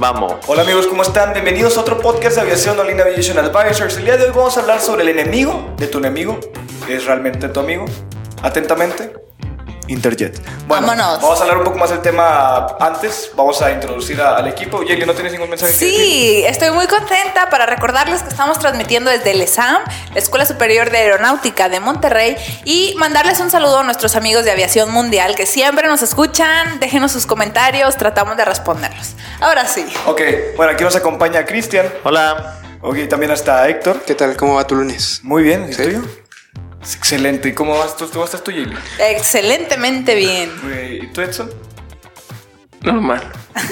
Vamos. Hola amigos, ¿cómo están? Bienvenidos a otro podcast de aviación Olin Aviation Advisors. El día de hoy vamos a hablar sobre el enemigo de tu enemigo, que es realmente tu amigo. Atentamente, Interjet. Bueno, Vámonos. vamos a hablar un poco más del tema antes. Vamos a introducir a- al equipo. Yeli, ¿no tienes ningún mensaje que? Sí, estoy muy contenta para recordarles que estamos transmitiendo desde el ESAM, la Escuela Superior de Aeronáutica de Monterrey, y mandarles un saludo a nuestros amigos de Aviación Mundial que siempre nos escuchan. Déjenos sus comentarios, tratamos de responderlos. Ahora sí. Ok, bueno, aquí nos acompaña Cristian. Hola. Ok, también está Héctor. ¿Qué tal? ¿Cómo va tu lunes? Muy bien, ¿y Sí. tuyo? Es Excelente. ¿Y cómo vas tú? ¿Cómo estás tú, Yeli? Excelentemente bien. ¿Y tú, Edson? Normal.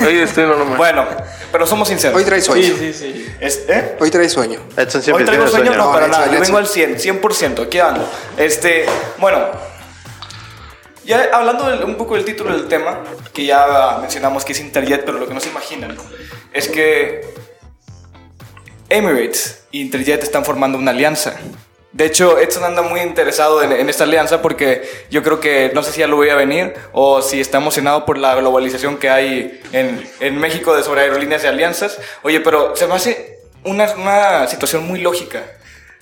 Hoy estoy normal. Bueno, pero somos sinceros. Hoy traes sueño. Sí, sí, sí. ¿Eh? Hoy traes sueño. Edson Hoy siempre traigo tiene sueño, sueño. no, para No, nada. Edson, Yo vengo Edson. al 100, 100%. Aquí ando. Este, bueno, ya hablando del- un poco del título del tema, que ya mencionamos que es Interjet, pero lo que no se imaginan es que Emirates e Interjet están formando una alianza. De hecho, Edson anda muy interesado en, en esta alianza porque yo creo que no sé si ya lo voy a venir o si está emocionado por la globalización que hay en, en México de sobre aerolíneas de alianzas. Oye, pero se me hace una, una situación muy lógica.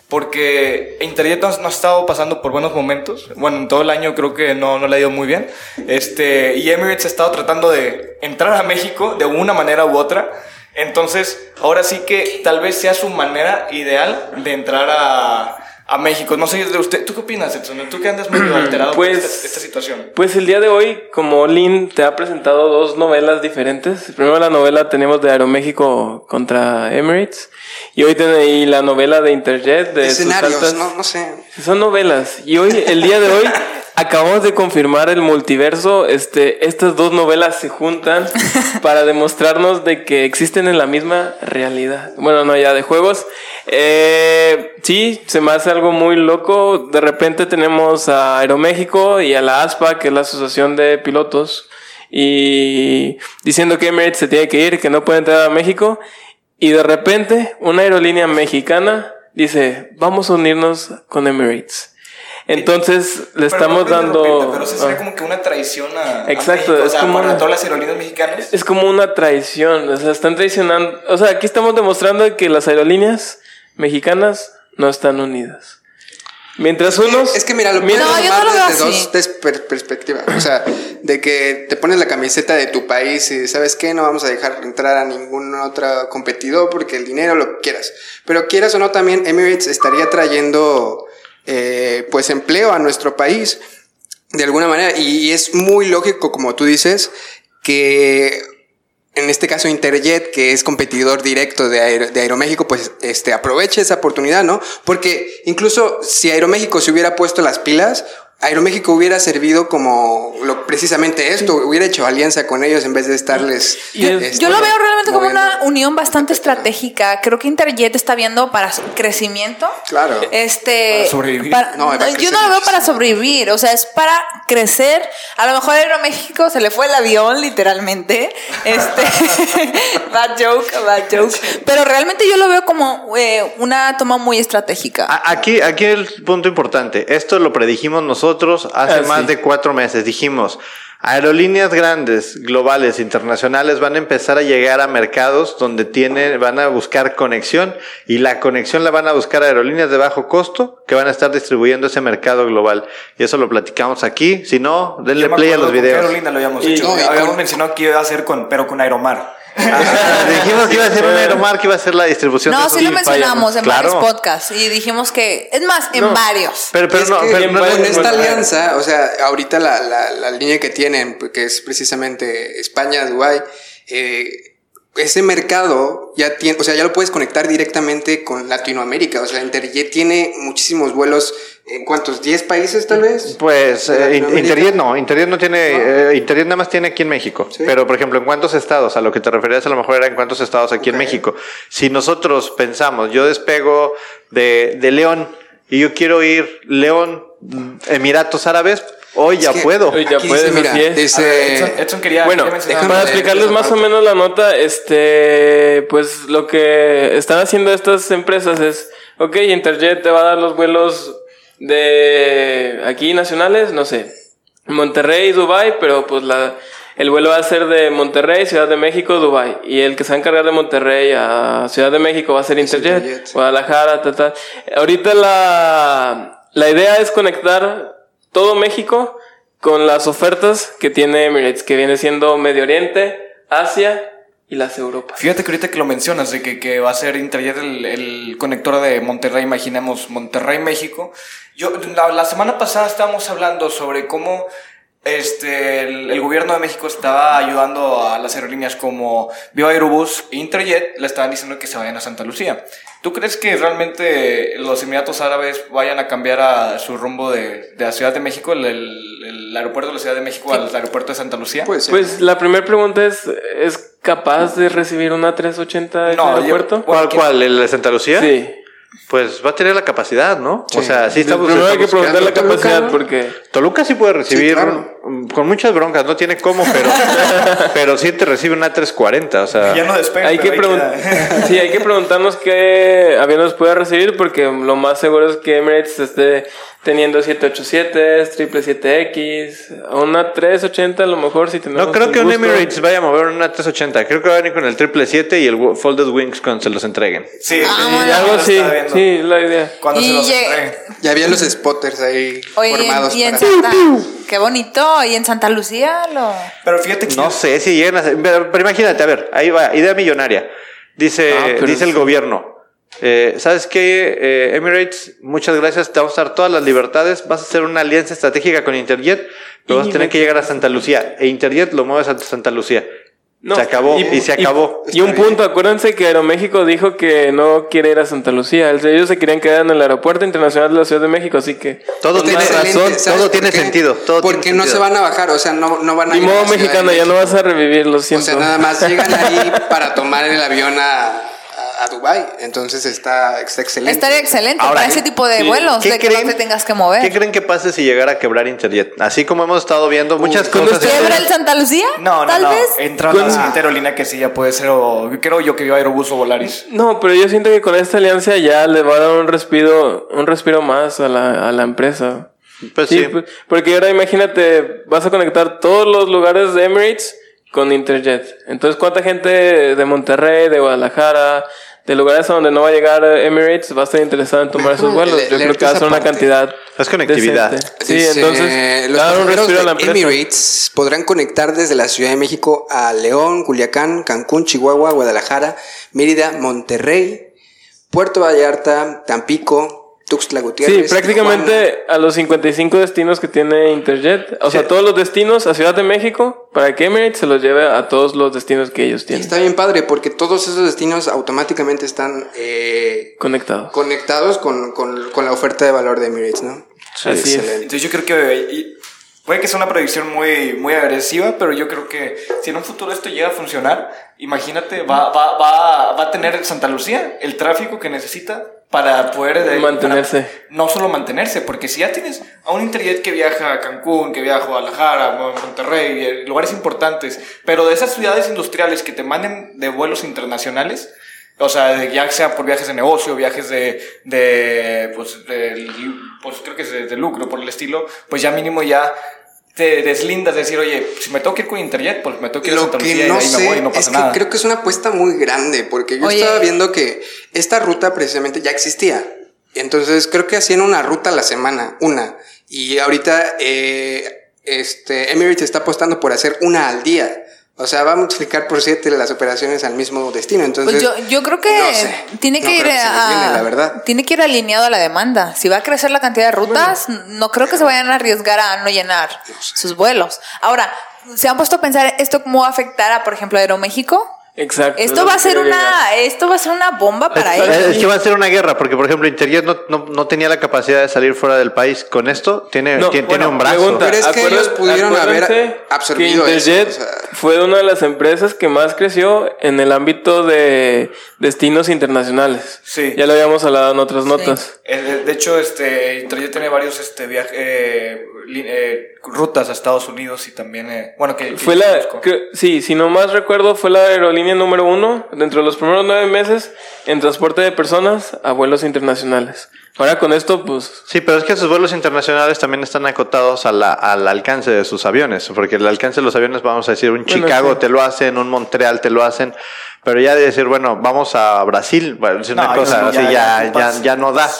Porque Interjet no, no ha estado pasando por buenos momentos. Bueno, en todo el año creo que no, no le ha ido muy bien. Este, y Emirates ha estado tratando de entrar a México de una manera u otra. Entonces, ahora sí que tal vez sea su manera ideal de entrar a, a México. No sé de usted. ¿Tú qué opinas, Edson? ¿Tú que andas medio alterado por Pues- esta, esta situación? Pues el día de hoy, como Lynn te ha presentado dos novelas diferentes. Primero la novela tenemos de Aeroméxico contra Emirates. Y hoy tenéis la novela de Interjet de sus Escenarios, altas- no, no sé. Son novelas. Y hoy, el día de hoy, acabamos de confirmar el multiverso. Este, estas dos novelas se juntan para demostrarnos de que existen en la misma realidad. Bueno, no, ya de juegos. Eh, sí, se me hace algo muy loco. De repente tenemos a Aeroméxico y a la ASPA, que es la Asociación de Pilotos, y diciendo que Emirates se tiene que ir, que no puede entrar a México. Y de repente, una aerolínea mexicana dice, vamos a unirnos con Emirates. Entonces, le Pero estamos no dando... interrumpiendo, Pero eso sería ah. como que una traición a, a Exacto, México, es o sea, como para una- todas las aerolíneas mexicanas. Es como una traición, o sea, están traicionando, o sea, aquí estamos demostrando que las aerolíneas mexicanas no están unidas. Mientras unos... Es que mira, lo mientras- No, yo no tomar lo veo desde así. dos per- perspectivas. O sea, de que te pones la camiseta de tu país y sabes qué, no vamos a dejar entrar a ningún otro competidor porque el dinero lo que quieras. Pero quieras o no, también Emirates estaría trayendo eh, pues empleo a nuestro país de alguna manera. Y, es muy lógico, como tú dices, que en este caso Interjet, que es competidor directo de, de Aeroméxico, pues este, aproveche esa oportunidad, ¿no? Porque incluso si Aeroméxico se hubiera puesto las pilas, Aeroméxico hubiera servido como lo, precisamente esto, hubiera hecho alianza con ellos en vez de estarles... Este, Yo lo veo realmente como una unión bastante estratégica. Creo que Interjet está viendo para su crecimiento. Claro. Este, Para sobrevivir. para- No, yo no lo veo para sobrevivir, o sea, es para crecer. A lo mejor Aeroméxico se le fue el avión, literalmente. Este, bad joke, bad joke. Pero realmente yo lo veo como eh, una toma muy estratégica. Aquí, aquí el punto importante. Esto lo predijimos nosotros hace Ah, más sí. de cuatro meses. Dijimos, aerolíneas grandes, globales, internacionales van a empezar a llegar a mercados donde tienen, van a buscar conexión y la conexión la van a buscar aerolíneas de bajo costo que van a estar distribuyendo ese mercado global. Y eso lo platicamos aquí. Si no, denle play a los videos. aerolínea lo habíamos Y- hecho. No, habíamos con- mencionado que iba a hacer con, pero con Aeromar. Ah, dijimos que iba a ser un Aeromar, que iba a ser la distribución de No, esos sí lo mencionamos en Claro. varios podcasts y dijimos que, es más, en No. varios. Pero, pero Es no, pero no- con esta alianza, o sea, ahorita la, la, la línea que tienen, que es precisamente España, Dubái, eh, ese mercado ya tiene, o sea, ya lo puedes conectar directamente con Latinoamérica. O sea, Interjet tiene muchísimos vuelos en cuántos, 10 países tal vez. Pues ¿De eh? Interjet no, Interjet no tiene, eh, Interjet nada más tiene aquí en México. Sí. Pero por ejemplo, ¿en cuántos estados? A lo que te referías a lo mejor era en cuántos estados aquí en. México. Si nosotros pensamos, yo despego de, de León y yo quiero ir León, Emiratos Árabes, hoy ya Es que puedo. Hoy ya puedes, mira, así es. dice- A ver, Edson, Edson quería, Bueno, quería para explicarles más o menos la nota, este, pues lo que están haciendo estas empresas es, ok, Interjet te va a dar los vuelos de aquí nacionales, no sé, Monterrey, Dubai, pero pues la, el vuelo va a ser de Monterrey, Ciudad de México, Dubai, y el que se va a encargar de Monterrey a Ciudad de México va a ser Interjet. Guadalajara, ta, ta. Ahorita la, la idea es conectar todo México con las ofertas que tiene Emirates, que viene siendo Medio Oriente, Asia y las Europas. Fíjate que ahorita que lo mencionas, de que, que va a ser Interjet el, el conector de Monterrey, imaginemos Monterrey, México. Yo, la, la semana pasada estábamos hablando sobre cómo este, el, el gobierno de México estaba ayudando a las aerolíneas como Viva Aerobús e Interjet, le estaban diciendo que se vayan a Santa Lucía. ¿Tú crees que realmente los Emiratos Árabes vayan a cambiar a su rumbo de, de la Ciudad de México, el, el- el aeropuerto de la Ciudad de México al aeropuerto de Santa Lucía? Puede ser. Pues la primera pregunta es, ¿es capaz de recibir una 380 en No, el yo- aeropuerto? ¿Cuál, cuál? ¿El de Santa Lucía? Sí. Pues va a tener la capacidad, ¿no? Sí. O sea, sí estamos. Primero hay que preguntar la buscando- capacidad ¿no? porque... Toluca sí puede recibir Sí, claro. con muchas broncas, no tiene cómo, pero, pero sí te recibe una 340, o sea. Ya no despega. Hay que, queda. sí, hay que preguntarnos qué avión nos puede recibir porque lo más seguro es que Emirates esté teniendo 787, 777X, a una 380 a lo mejor si tenemos No creo que un gusto. Emirates vaya a mover una 380. Creo que va a venir con el 777 y el Folded Wings cuando se los entreguen. Sí, Ah. Y algo así, viendo. sí, es la idea. Cuando se los entreguen. Ya había los spotters ahí Oye, y en- formados y en, para... Santa, qué bonito, y en Santa Lucía lo... Pero fíjate que No sé si llegan a Pero, pero imagínate, a ver, ahí va, idea millonaria. Dice, Ah, dice el sí. gobierno. eh, ¿Sabes qué, eh, Emirates? Muchas gracias, te vamos a dar todas las libertades. Vas a hacer una alianza estratégica con Interjet, pero vas a tener que llegar a Santa Lucía. E Interjet lo mueves a Santa Lucía. No, se acabó y, se acabó. Y, un punto, acuérdense que Aeroméxico dijo que no quiere ir a Santa Lucía. Ellos se querían quedar en el Aeropuerto Internacional de la Ciudad de México, así que... todo tiene razón, ¿sabes todo tiene qué? sentido. Todo Porque tiene no se van a bajar, o sea, no, no van a Ni ir a modo mexicano, ya no vas a revivir, lo O siento. sea, nada más llegan ahí para tomar el avión a, a, a Dubai. Entonces está, está excelente. Estaría excelente Ahora, para ese tipo de sí. vuelos, ¿Qué de que no te tengas que mover. ¿Qué creen que pase si llegara a quebrar Interjet? Así como hemos estado viendo muchas con cosas. este- ¿Quiebra el Santa Lucía? No, no, Tal no. vez. Entra la siguiente aerolínea que sí ya puede ser, o creo yo que iba Aerobús o Volaris. No, pero yo siento que con esta alianza ya le va a dar un respiro, un respiro más a la, a la empresa. Pues Sí, sí. porque ahora imagínate, vas a conectar todos los lugares de Emirates con Interjet. Entonces, ¿cuánta gente de Monterrey, de Guadalajara, de lugares a donde no va a llegar Emirates va a estar interesada en tomar esos vuelos? Le- Yo creo que va a ser una cantidad. Es conectividad. decente. Sí, Dice, entonces, los dar un respiro a la de empresa. Emirates podrán conectar desde la Ciudad de México a León, Culiacán, Cancún, Chihuahua, Guadalajara, Mérida, Monterrey, Puerto Vallarta, Tampico, Tuxtla Gutiérrez. Sí, Tijuana. prácticamente a los 55 destinos que tiene Interjet. O sea, todos los destinos a Ciudad de México para que Emirates se los lleve a todos los destinos que ellos Y tienen está bien padre porque todos esos destinos automáticamente están eh, conectados. conectados con, con- con la oferta de valor de Emirates, ¿no? Así es. Excelente. Entonces yo creo que y puede que sea una predicción muy, muy agresiva, pero yo creo que si en un futuro esto llega a funcionar, imagínate, va, va, va, va a tener Santa Lucía el tráfico que necesita para poder eh, Mantenerse. para- no solo mantenerse, porque si ya tienes a un Interjet que viaja a Cancún, que viaja a Guadalajara, a Monterrey, lugares importantes, pero de esas ciudades industriales que te manden de vuelos internacionales, o sea, de- ya sea por viajes de negocio, viajes de, de pues, de- pues creo que es de, de lucro, por el estilo, pues ya mínimo ya te deslindas de decir, oye, si me tengo que ir con Interjet, pues me tengo que ir a Lo Santa que Lucía y no de ahí me sé voy y no es pasa que nada. creo que es una apuesta muy grande porque yo Oye. estaba viendo que esta ruta precisamente ya existía. Entonces creo que hacían una ruta a la semana, una. Y ahorita eh, este, Emirates está apostando por hacer una al día. O sea, va a multiplicar por siete las operaciones al mismo destino. Entonces, Pues yo, yo creo que no sé. tiene que No ir que a, viene, la verdad. tiene que ir alineado a la demanda. Si va a crecer la cantidad de rutas, no creo que se vayan a arriesgar a no llenar sus vuelos. Ahora, ¿se han puesto a pensar esto cómo va a afectar a, por ejemplo, Aeroméxico? Exacto. es Esto va a ser una, esto va a ser una bomba para es, ellos. es que va a ser una guerra, porque por ejemplo Interjet no, no, no tenía la capacidad de salir fuera del país. Con esto tiene, No, tiene, bueno, tiene un brazo. pregunta, Pero es que ellos pudieron haber absorbido que eso, Interjet o sea. fue una de las empresas que más creció en el ámbito de destinos internacionales. Sí. Ya lo habíamos hablado en otras notas. Eh, De hecho, este, Interjet tiene varios este, viaje- eh, eh, rutas a Estados Unidos y también, eh, bueno, que... Fue la, sí, si no más recuerdo, fue la aerolínea número uno dentro de los primeros nueve meses en transporte de personas a vuelos internacionales. Ahora con esto, pues, Sí, pero es que sus vuelos internacionales también están acotados a la- al alcance de sus aviones, porque el alcance de los aviones, vamos a decir, un Bueno, Chicago sí. te lo hacen, un Montreal te lo hacen, pero ya de decir, bueno, vamos a Brasil, bueno, es una No, cosa no, así, ya- ya, ya no da.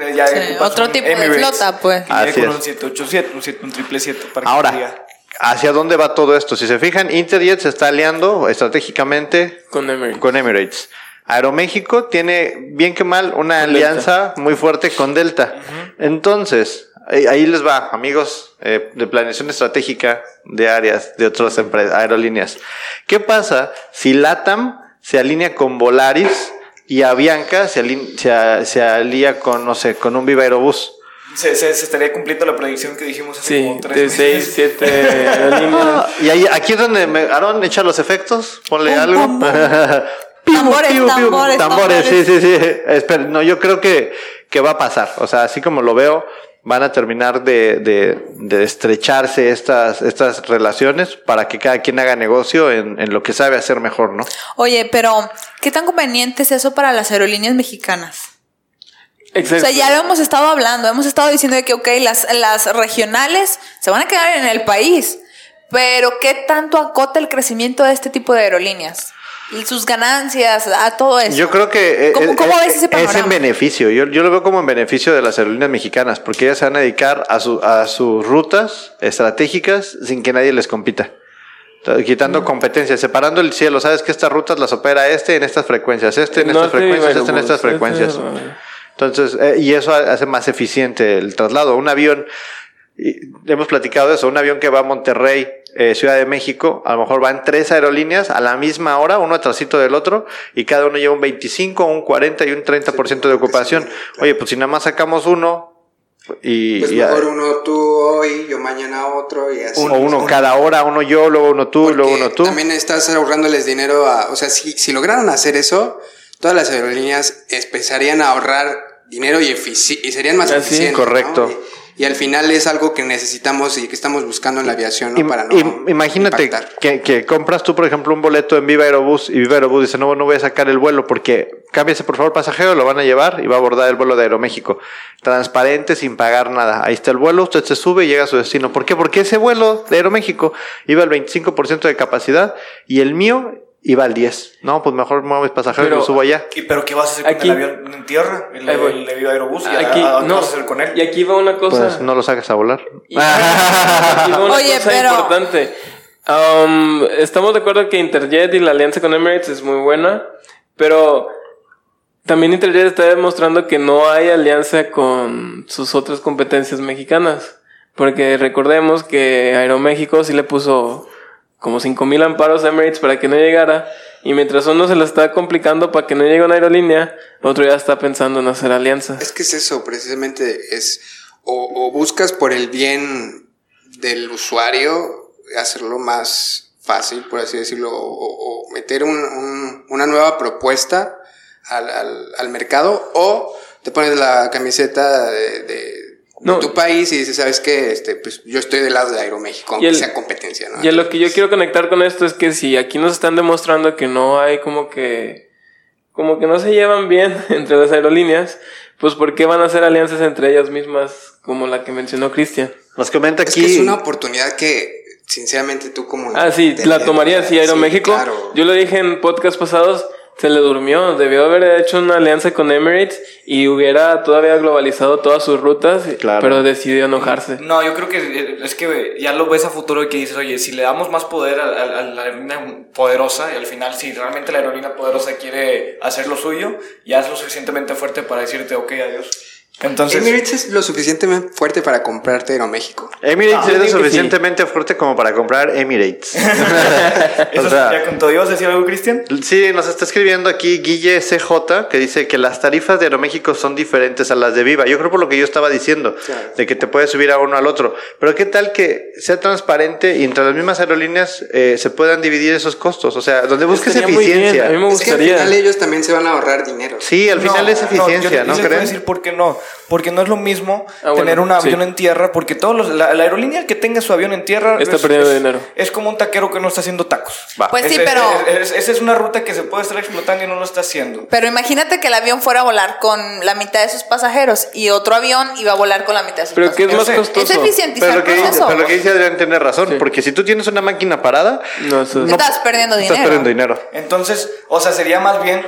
Eh, ya Sí, ocupas otro un tipo de flota, pues. Así con es. un 787, un, 7, un 777 para que Ahora, diga. ¿hacia dónde va todo esto? Si se fijan, Interjet se está aliando estratégicamente con Emirates. con Emirates. Aeroméxico tiene, bien que mal, una Con Delta. alianza muy fuerte con Delta. Entonces, ahí, ahí les va, amigos eh, de planeación estratégica de áreas de otras empresas, aerolíneas. ¿Qué pasa si LATAM se alinea con Volaris y Avianca se, se, alía con, no sé, con un Viva Aerobús? Se, se, se estaría cumpliendo la predicción que dijimos hace Sí, como tres de meses. 6, 7 aerolíneas. Ah, y ahí, aquí es donde me, Aaron echa los efectos, ponle Pum, algo. pum, pum. Piu, Tambores, piu, piu. tambores, tambores, sí, sí, sí. Espera, no, yo creo que, que va a pasar. O sea, así como lo veo, van a terminar de, de, de estrecharse estas, estas relaciones para que cada quien haga negocio en, en lo que sabe hacer mejor, ¿no? Oye, pero ¿qué tan conveniente es eso para las aerolíneas mexicanas? O Exacto. sea, ya lo hemos estado hablando, hemos estado diciendo que, ok, las, las regionales se van a quedar en el país, pero ¿qué tanto acota el crecimiento de este tipo de aerolíneas? Y sus ganancias, a todo eso. Yo creo que eh, ¿Cómo, eh, cómo eh, ves ese es en beneficio. Yo, yo lo veo como en beneficio de las aerolíneas mexicanas, porque ellas se van a dedicar a, su, a sus rutas estratégicas sin que nadie les compita. Quitando competencia, separando el cielo. Sabes que estas rutas las opera este en estas frecuencias, este en No estas frecuencias, este en estas frecuencias. este, Entonces, eh, y eso hace más eficiente el traslado. Un avión, y hemos platicado de eso, un avión que va a Monterrey, eh, Ciudad de México, a lo mejor van tres aerolíneas a la misma hora, uno atrásito del otro, y cada uno lleva un 25, un 40 y un 30% de ocupación. Oye, pues si nada más sacamos uno, y, Pues y- mejor uno tú hoy, yo mañana otro y así. o uno cada hora, uno yo, luego uno tú, luego Porque uno tú. También estás ahorrándoles dinero a. O sea, si, si lograron hacer eso, todas las aerolíneas empezarían a ahorrar dinero y, y serían más Así, eficientes. ¿no? correcto. Y, y al final es algo que necesitamos y que estamos buscando en la aviación, ¿no? Para no. im- imagínate que, que compras tú, por ejemplo, un boleto en Viva Aerobús y Viva Aerobús dice, no, no voy a sacar el vuelo porque cámbiese por favor pasajero, lo van a llevar y va a abordar el vuelo de Aeroméxico. Transparente, sin pagar nada. Ahí está el vuelo, usted se sube y llega a su destino. ¿Por qué? Porque ese vuelo de Aeroméxico iba al 25% de capacidad y el mío iba al 10. No, pues mejor muevo mis pasajeros y lo subo allá. ¿Y pero qué vas a hacer con Aquí- el avión en tierra? El, el Viva Aerobús. ¿Y Aquí, a- a- ¿Qué no, vas a hacer con él? y aquí va una cosa. Pues no lo saques a volar. Y- aquí va una Oye, cosa pero- importante. Um, estamos de acuerdo que Interjet y la alianza con Emirates es muy buena, pero también Interjet está demostrando que no hay alianza con sus otras competencias mexicanas. Porque recordemos que Aeroméxico sí le puso como 5000 amparos Emirates para que no llegara. Y mientras uno se la está complicando para que no llegue una aerolínea, otro ya está pensando en hacer alianza. Es que es eso, precisamente es o, buscas por el bien del usuario hacerlo más fácil, por así decirlo, o, meter un- un- una nueva propuesta al, al- al mercado, o te pones la camiseta de No. tu país y dices, ¿sabes qué? Este, pues yo estoy del lado de Aeroméxico, aunque el- sea competencia, ¿no? Y a lo que yo quiero conectar con esto es que si aquí nos están demostrando que no hay como que como que no se llevan bien entre las aerolíneas, pues ¿por qué van a hacer alianzas entre ellas mismas como la que mencionó Cristian? Nos comenta Es aquí. que es una oportunidad que, sinceramente, tú como... Ah, sí, la tomaría si Sí, Aeroméxico. claro. Yo lo dije en podcast pasados, Se le durmió, debió haber hecho una alianza con Emirates y hubiera todavía globalizado todas sus rutas, Claro. pero decidió enojarse. No, yo creo que es que ya lo ves a futuro y que dices, oye, si le damos más poder a, a- a la aerolínea poderosa y al final si realmente la aerolínea poderosa quiere hacer lo suyo, ya es lo suficientemente fuerte para decirte, ok, adiós. Entonces, Emirates es lo suficientemente fuerte para comprarte Aeroméxico. Emirates yo es lo suficientemente fuerte como para comprar Emirates. eso o sea, ya con todo. ¿Ibas a decir algo, Cristian? Sí, nos está escribiendo aquí Guille CJ que dice que las tarifas de Aeroméxico son diferentes a las de Viva. Yo creo por lo que yo estaba diciendo, Claro. de que te puedes subir a uno al otro. Pero qué tal que sea transparente y entre las mismas aerolíneas eh, se puedan dividir esos costos. O sea, donde busques Estaría muy bien, eficiencia. a mí me Es que al gustaría. final ellos también se van a ahorrar dinero. Sí, al final es eficiencia, yo- yo ¿no, les voy a creen? decir por qué no. Porque no es lo mismo Ah, bueno, tener un avión sí. en tierra, porque todos los, la, la aerolínea que tenga su avión en tierra Está es, perdiendo es- dinero. Es como un taquero que no está haciendo tacos. Va. Pues sí, Es- es- pero- es- es- esa es una ruta que se puede estar explotando y no lo está haciendo. Pero imagínate que el avión fuera a volar con la mitad de sus pasajeros y otro avión iba a volar con la mitad de sus Pero ¿qué es pasajeros. más sé. costoso? Es eficientizar Pero lo, que dice, proceso. pero lo que dice Adrián tiene razón, porque si tú tienes una máquina parada, No, eso es- Estás perdiendo dinero. estás perdiendo dinero. Entonces, o sea, sería más bien.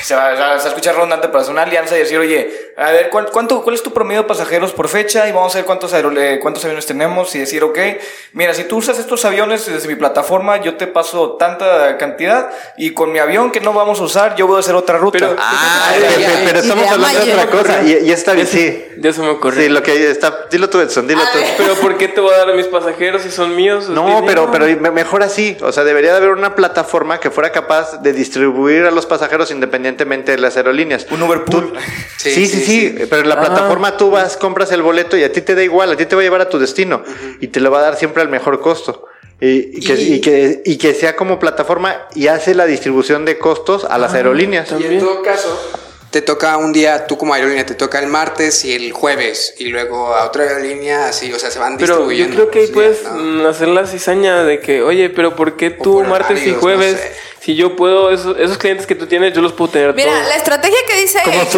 Se va, se va a escuchar redundante, pero hacer una alianza y decir, oye, a ver, ¿cuál, cuánto, ¿cuál es tu promedio de pasajeros por fecha? Y vamos a ver cuántos, aerole- cuántos aviones tenemos y decir, ok, mira, si tú usas estos aviones desde mi plataforma, yo te paso tanta cantidad y con mi avión que no vamos a usar, yo voy a hacer otra ruta. Pero- Ah, Ay, pero, ay, ay, pero estamos hablando de otra cosa. Y, y está bien, sí. Ya se me ocurrió. Sí, lo que está. Dilo tú, Edson, dilo tú. Pero ¿por qué te voy a dar a mis pasajeros si son míos? No, pero, pero me- mejor así. O sea, debería de haber una plataforma que fuera capaz de distribuir a los pasajeros independientemente de las aerolíneas. Un Uber Pool. Tú- Sí, sí, sí, Pero en la Ah. plataforma tú vas, compras el boleto y a ti te da igual, a ti te va a llevar a tu destino y te lo va a dar siempre al mejor costo. Y, y que, Y- y que, y que sea como plataforma y hace la distribución de costos a Ah, las aerolíneas. Y en todo caso, te toca un día, tú como aerolínea, te toca el martes y el jueves, y luego a otra aerolínea, así, o sea, se van Pero yo distribuyendo. creo que ahí puedes hacer la cizaña de que, oye, pero ¿por qué tú por martes y jueves? no sé. Si yo puedo, esos, esos clientes que tú tienes, yo los puedo tener Mira, todos. la estrategia que dice es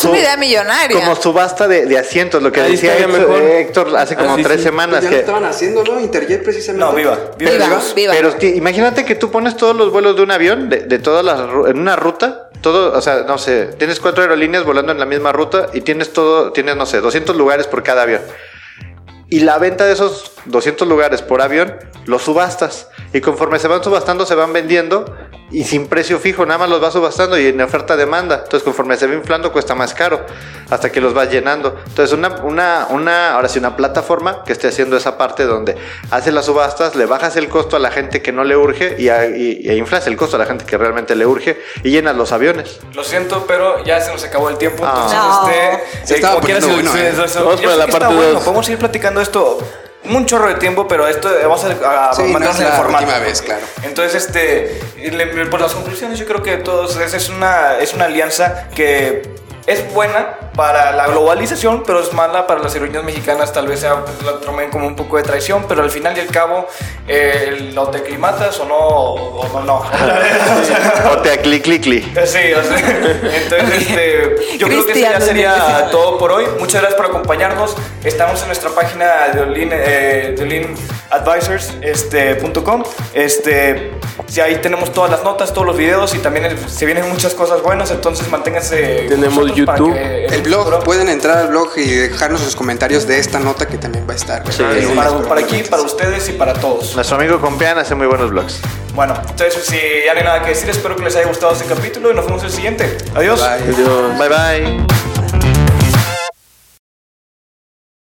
su- una idea millonaria. Como subasta de, de asientos, lo que Ahí decía Héctor. Héctor hace como Ah, sí, tres sí. semanas. Pues ya que, lo estaban haciendo, ¿no? Interjet precisamente. No, viva. Viva. Viva, Viva. Pero imagínate que tú pones todos los vuelos de un avión, de, de todas las en una ruta, todo, o sea, no sé, tienes cuatro aerolíneas volando en la misma ruta y tienes todo, tienes, no sé, 200 lugares por cada avión. Y la venta de esos 200 lugares por avión, los subastas. Y conforme se van subastando, se van vendiendo y sin precio fijo, nada más los vas subastando y en oferta-demanda. Entonces, conforme se va inflando, cuesta más caro hasta que los vas llenando. Entonces, una, una, una, ahora sí, una plataforma que esté haciendo esa parte donde hace las subastas, le bajas el costo a la gente que no le urge y, a- y- e inflas el costo a la gente que realmente le urge y llenas los aviones. Lo siento, pero ya se nos acabó el tiempo. Ah. Entonces, No. este. Se estaba como quieras, bueno, ¿eh? Vamos para la parte bueno, dos. Podemos ir platicando esto un chorro de tiempo, pero esto eh, vamos a, a Sí, no mantenernos es en el la formato. última vez, claro. Entonces, este, por las conclusiones, yo creo que todos es una es una alianza que es buena para la globalización, pero es mala para las aerolíneas mexicanas. Tal vez sea, la tomen como un poco de traición, pero al final y al cabo, eh, ¿lo te aclimatas o no? O, o no. O O te acli, cli, cli. Sí, o sea, entonces este, yo creo que eso ya sería Cristian. todo por hoy. Muchas gracias por acompañarnos. Estamos en nuestra página de Olin, eh, de olinadvisors, este, punto com. Este, sí, ahí tenemos todas las notas, todos los videos y también eh, se vienen muchas cosas buenas, entonces manténganse. Tenemos YouTube. que El blog, futuro- pueden entrar al blog y dejarnos sus comentarios de esta nota que también va a estar. Sí. para, para aquí, para ustedes y para todos. Nuestro amigo Compeán hace muy buenos vlogs. Bueno, entonces si ya no hay nada que decir, espero que les haya gustado este capítulo y nos vemos en el siguiente. Adiós. Bye. Adiós. Bye bye.